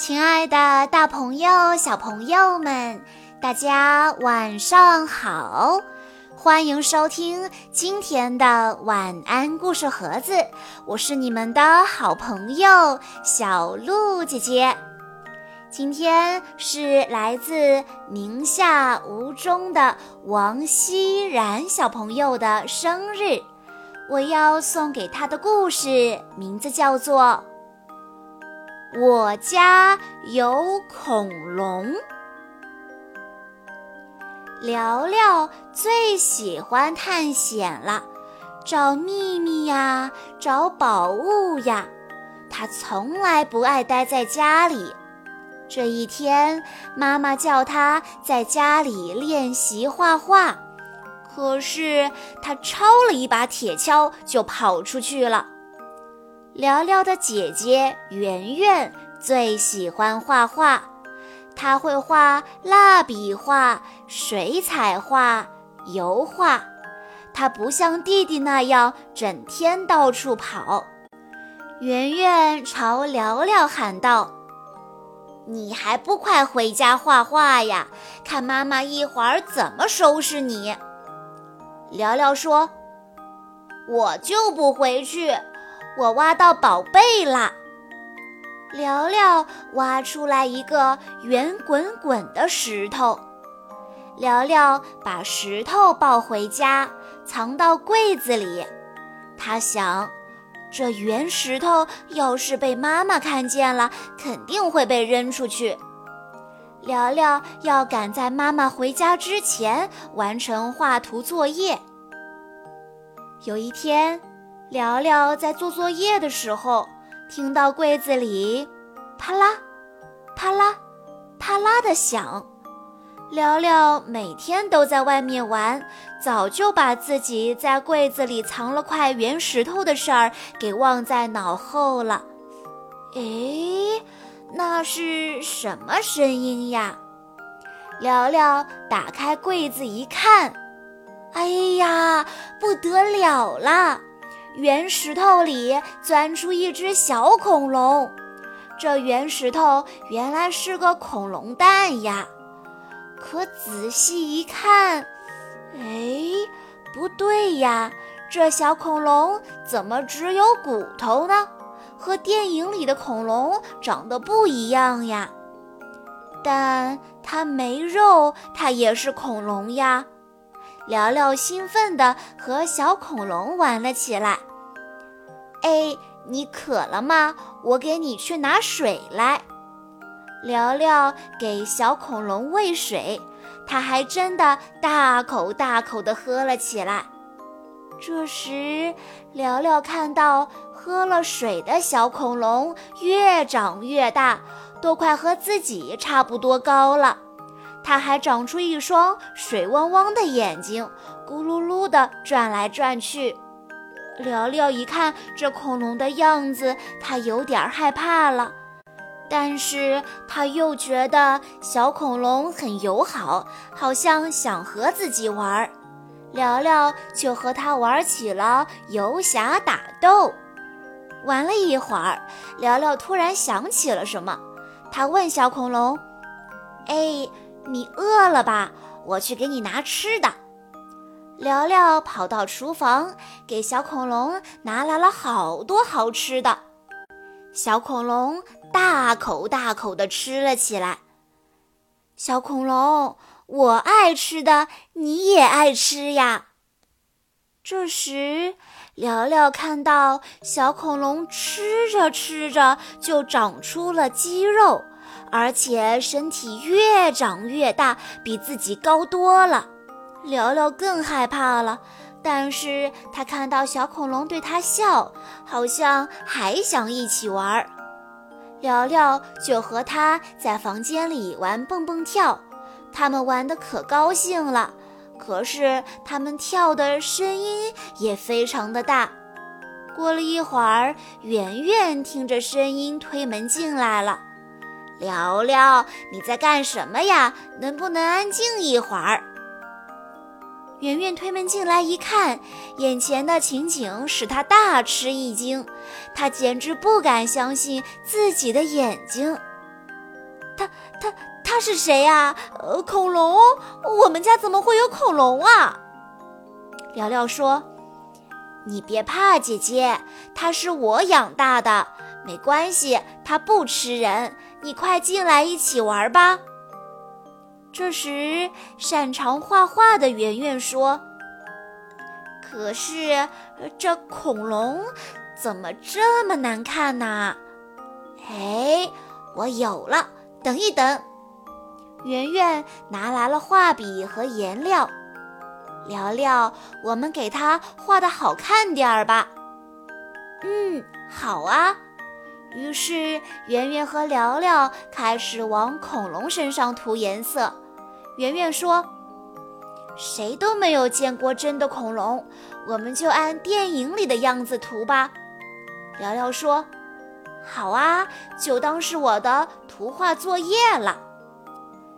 亲爱的，大朋友、小朋友们，大家晚上好！欢迎收听今天的晚安故事盒子，我是你们的好朋友小鹿姐姐。今天是来自宁夏吴中的王熙然小朋友的生日，我要送给他的故事名字叫做。我家有恐龙。聊聊最喜欢探险了，找秘密呀，找宝物呀。他从来不爱待在家里。这一天，妈妈叫他在家里练习画画，可是他抄了一把铁锹就跑出去了。聊聊的姐姐圆圆最喜欢画画，她会画蜡笔画、水彩画、油画。她不像弟弟那样整天到处跑。圆圆朝聊聊喊道：“你还不快回家画画呀？看妈妈一会儿怎么收拾你！”聊聊说：“我就不回去。”我挖到宝贝啦！聊聊挖出来一个圆滚滚的石头，聊聊把石头抱回家，藏到柜子里。他想，这圆石头要是被妈妈看见了，肯定会被扔出去。聊聊要赶在妈妈回家之前完成画图作业。有一天。聊聊在做作业的时候，听到柜子里啪啦、啪啦、啪啦的响。聊聊每天都在外面玩，早就把自己在柜子里藏了块圆石头的事儿给忘在脑后了。哎，那是什么声音呀？聊聊打开柜子一看，哎呀，不得了了！圆石头里钻出一只小恐龙，这圆石头原来是个恐龙蛋呀！可仔细一看，哎，不对呀，这小恐龙怎么只有骨头呢？和电影里的恐龙长得不一样呀！但它没肉，它也是恐龙呀！聊聊兴奋地和小恐龙玩了起来。哎，你渴了吗？我给你去拿水来。聊聊给小恐龙喂水，它还真的大口大口地喝了起来。这时，聊聊看到喝了水的小恐龙越长越大，都快和自己差不多高了。它还长出一双水汪汪的眼睛，咕噜噜地转来转去。聊聊一看这恐龙的样子，他有点害怕了，但是他又觉得小恐龙很友好，好像想和自己玩儿。聊聊就和他玩起了游侠打斗。玩了一会儿，聊聊突然想起了什么，他问小恐龙：“哎，你饿了吧？我去给你拿吃的。”聊聊跑到厨房，给小恐龙拿来了好多好吃的。小恐龙大口大口地吃了起来。小恐龙，我爱吃的，你也爱吃呀。这时，聊聊看到小恐龙吃着吃着就长出了肌肉，而且身体越长越大，比自己高多了。聊聊更害怕了，但是他看到小恐龙对他笑，好像还想一起玩。聊聊就和他在房间里玩蹦蹦跳，他们玩的可高兴了。可是他们跳的声音也非常的大。过了一会儿，圆圆听着声音推门进来了。聊聊，你在干什么呀？能不能安静一会儿？圆圆推门进来一看，眼前的情景使他大吃一惊，他简直不敢相信自己的眼睛。他他他是谁呀？呃，恐龙？我们家怎么会有恐龙啊？聊聊说：“你别怕，姐姐，它是我养大的，没关系，它不吃人。你快进来一起玩吧。”这时，擅长画画的圆圆说：“可是这恐龙怎么这么难看呢？”哎，我有了，等一等。圆圆拿来了画笔和颜料。聊聊，我们给它画的好看点儿吧。嗯，好啊。于是圆圆和聊聊开始往恐龙身上涂颜色。圆圆说：“谁都没有见过真的恐龙，我们就按电影里的样子涂吧。”聊聊说：“好啊，就当是我的图画作业了。”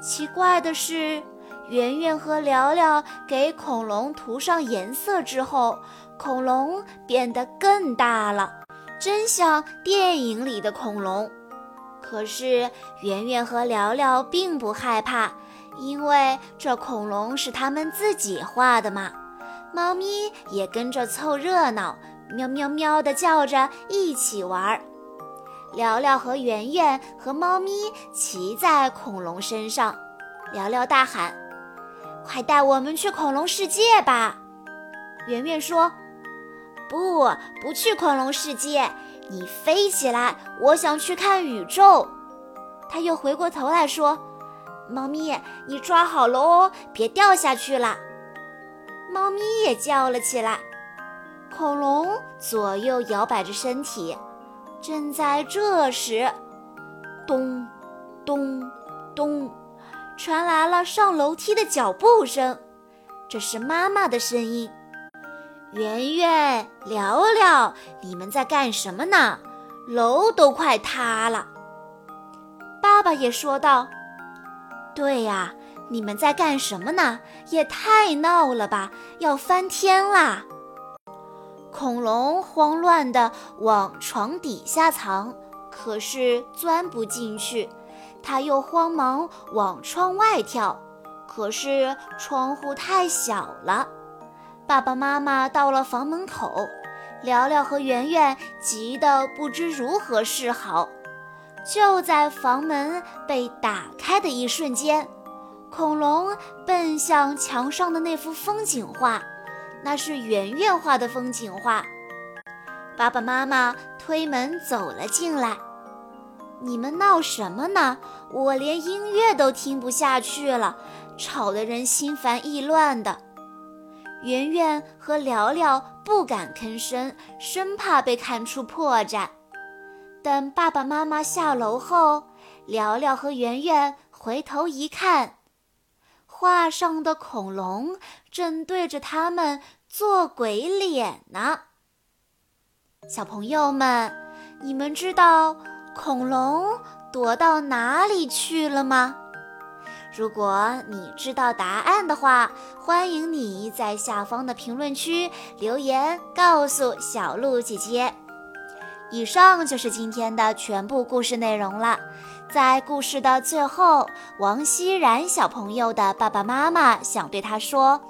奇怪的是。圆圆和聊聊给恐龙涂上颜色之后，恐龙变得更大了，真像电影里的恐龙。可是圆圆和聊聊并不害怕，因为这恐龙是他们自己画的嘛。猫咪也跟着凑热闹，喵喵喵地叫着一起玩。聊聊和圆圆和猫咪骑在恐龙身上，聊聊大喊。快带我们去恐龙世界吧！圆圆说：“不，不去恐龙世界，你飞起来，我想去看宇宙。”他又回过头来说：“猫咪，你抓好了哦，别掉下去了。”猫咪也叫了起来。恐龙左右摇摆着身体。正在这时，咚，咚，咚。传来了上楼梯的脚步声，这是妈妈的声音。圆圆、聊聊，你们在干什么呢？楼都快塌了。爸爸也说道：“对呀，你们在干什么呢？也太闹了吧，要翻天啦！”恐龙慌乱地往床底下藏，可是钻不进去。他又慌忙往窗外跳，可是窗户太小了。爸爸妈妈到了房门口，聊聊和圆圆急得不知如何是好。就在房门被打开的一瞬间，恐龙奔向墙上的那幅风景画，那是圆圆画的风景画。爸爸妈妈推门走了进来。你们闹什么呢？我连音乐都听不下去了，吵得人心烦意乱的。圆圆和聊聊不敢吭声，生怕被看出破绽。等爸爸妈妈下楼后，聊聊和圆圆回头一看，画上的恐龙正对着他们做鬼脸呢。小朋友们，你们知道？恐龙躲到哪里去了吗？如果你知道答案的话，欢迎你在下方的评论区留言告诉小鹿姐姐。以上就是今天的全部故事内容了。在故事的最后，王熙然小朋友的爸爸妈妈想对他说：“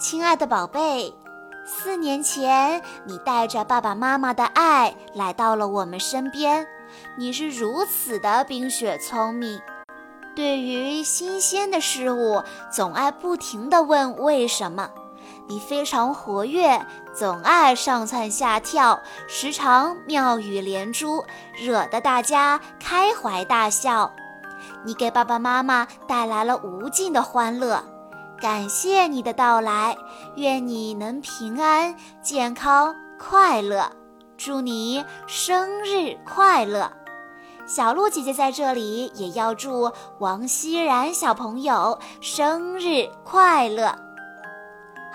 亲爱的宝贝。”四年前，你带着爸爸妈妈的爱来到了我们身边。你是如此的冰雪聪明，对于新鲜的事物总爱不停地问为什么。你非常活跃，总爱上蹿下跳，时常妙语连珠，惹得大家开怀大笑。你给爸爸妈妈带来了无尽的欢乐。感谢你的到来，愿你能平安、健康、快乐。祝你生日快乐！小鹿姐姐在这里也要祝王熙然小朋友生日快乐。